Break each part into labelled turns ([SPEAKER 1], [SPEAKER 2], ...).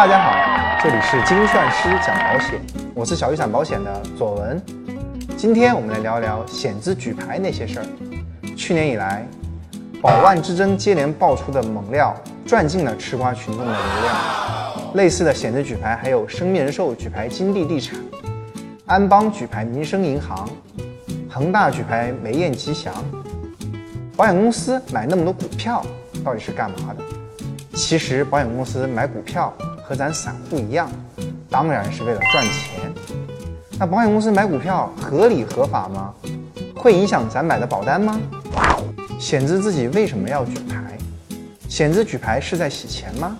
[SPEAKER 1] 大家好，这里是精算师讲保险，我是小雨伞保险的左文。今天我们来聊聊险资举牌那些事儿。去年以来，保万之争接连爆出的猛料，赚尽了吃瓜群众的流量。类似的险资举牌还有生命人寿举牌金地地产，安邦举牌民生银行，恒大举牌梅雁吉祥。保险公司买那么多股票，到底是干嘛的？其实保险公司买股票和咱散户一样，当然是为了赚钱。那保险公司买股票合理合法吗？会影响咱买的保单吗？险资自己为什么要举牌？险资举牌是在洗钱吗？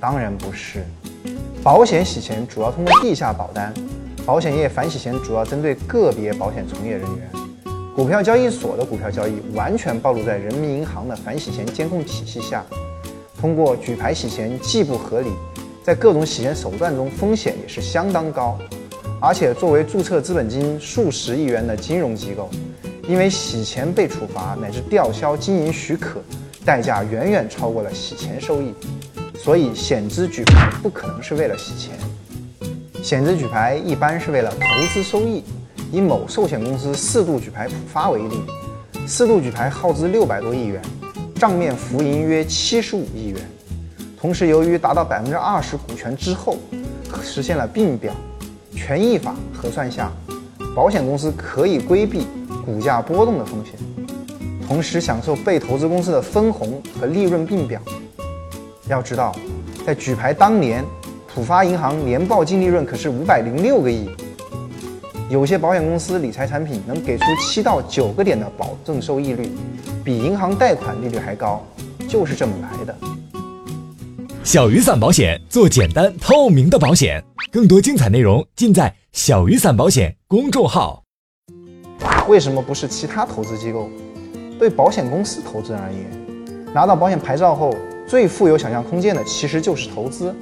[SPEAKER 1] 当然不是。保险洗钱主要通过地下保单，保险业反洗钱主要针对个别保险从业人员。股票交易所的股票交易完全暴露在人民银行的反洗钱监控体系下。通过举牌洗钱既不合理，在各种洗钱手段中风险也是相当高，而且作为注册资本金数十亿元的金融机构，因为洗钱被处罚乃至吊销经营许可，代价远远超过了洗钱收益，所以险资举牌不可能是为了洗钱，险资举牌一般是为了投资收益。以某寿险公司四度举牌普发为例，四度举牌耗资六百多亿元。账面浮盈约七十五亿元，同时由于达到百分之二十股权之后，实现了并表，权益法核算下，保险公司可以规避股价波动的风险，同时享受被投资公司的分红和利润并表。要知道，在举牌当年，浦发银行年报净利润可是五百零六个亿，有些保险公司理财产品能给出七到九个点的保证收益率。比银行贷款利率还高，就是这么来的。
[SPEAKER 2] 小雨伞保险做简单透明的保险，更多精彩内容尽在小雨伞保险公众号。
[SPEAKER 1] 为什么不是其他投资机构？对保险公司投资人而言，拿到保险牌照后，最富有想象空间的其实就是投资。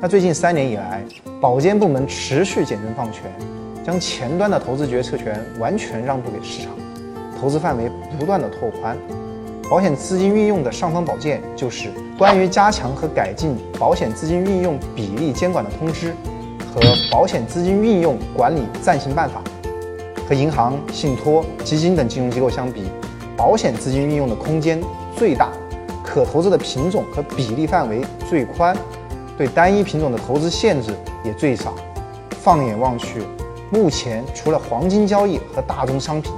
[SPEAKER 1] 那最近三年以来，保监部门持续减政放权，将前端的投资决策权完全让渡给市场。投资范围不断的拓宽，保险资金运用的尚方宝剑就是关于加强和改进保险资金运用比例监管的通知和保险资金运用管理暂行办法。和银行、信托、基金等金融机构相比，保险资金运用的空间最大，可投资的品种和比例范围最宽，对单一品种的投资限制也最少。放眼望去，目前除了黄金交易和大宗商品。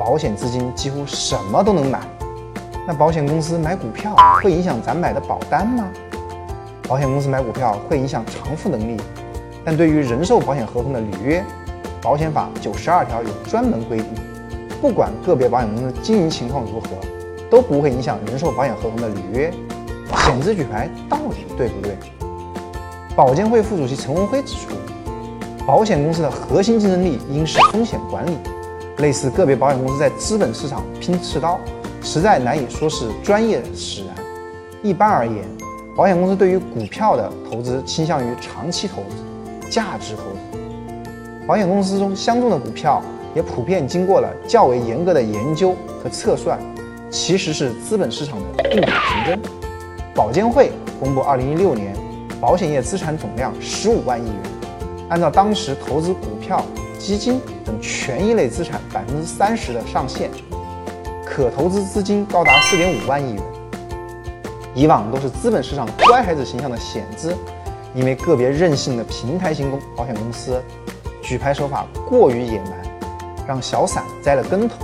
[SPEAKER 1] 保险资金几乎什么都能买，那保险公司买股票会影响咱买的保单吗？保险公司买股票会影响偿付能力，但对于人寿保险合同的履约，保险法九十二条有专门规定，不管个别保险公司经营情况如何，都不会影响人寿保险合同的履约。险资举牌到底对不对？保监会副主席陈文辉指出，保险公司的核心竞争力应是风险管理。类似个别保险公司在资本市场拼刺刀，实在难以说是专业使然。一般而言，保险公司对于股票的投资倾向于长期投资、价值投资。保险公司中相中的股票也普遍经过了较为严格的研究和测算，其实是资本市场的固态竞争。保监会公布2016年保险业资产总量15万亿元，按照当时投资股票。基金等权益类资产百分之三十的上限，可投资资金高达四点五万亿元。以往都是资本市场乖孩子形象的险资，因为个别任性的平台型公保险公司举牌手法过于野蛮，让小散栽了跟头，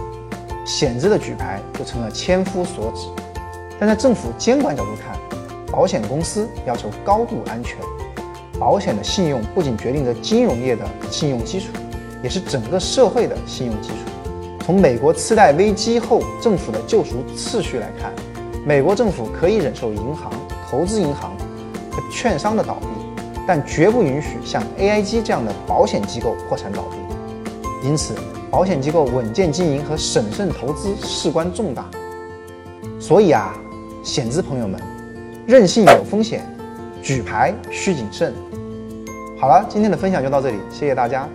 [SPEAKER 1] 险资的举牌就成了千夫所指。但在政府监管角度看，保险公司要求高度安全，保险的信用不仅决定着金融业的信用基础。也是整个社会的信用基础。从美国次贷危机后政府的救赎次序来看，美国政府可以忍受银行、投资银行和券商的倒闭，但绝不允许像 AIG 这样的保险机构破产倒闭。因此，保险机构稳健经营和审慎投资事关重大。所以啊，险资朋友们，任性有风险，举牌需谨慎。好了，今天的分享就到这里，谢谢大家。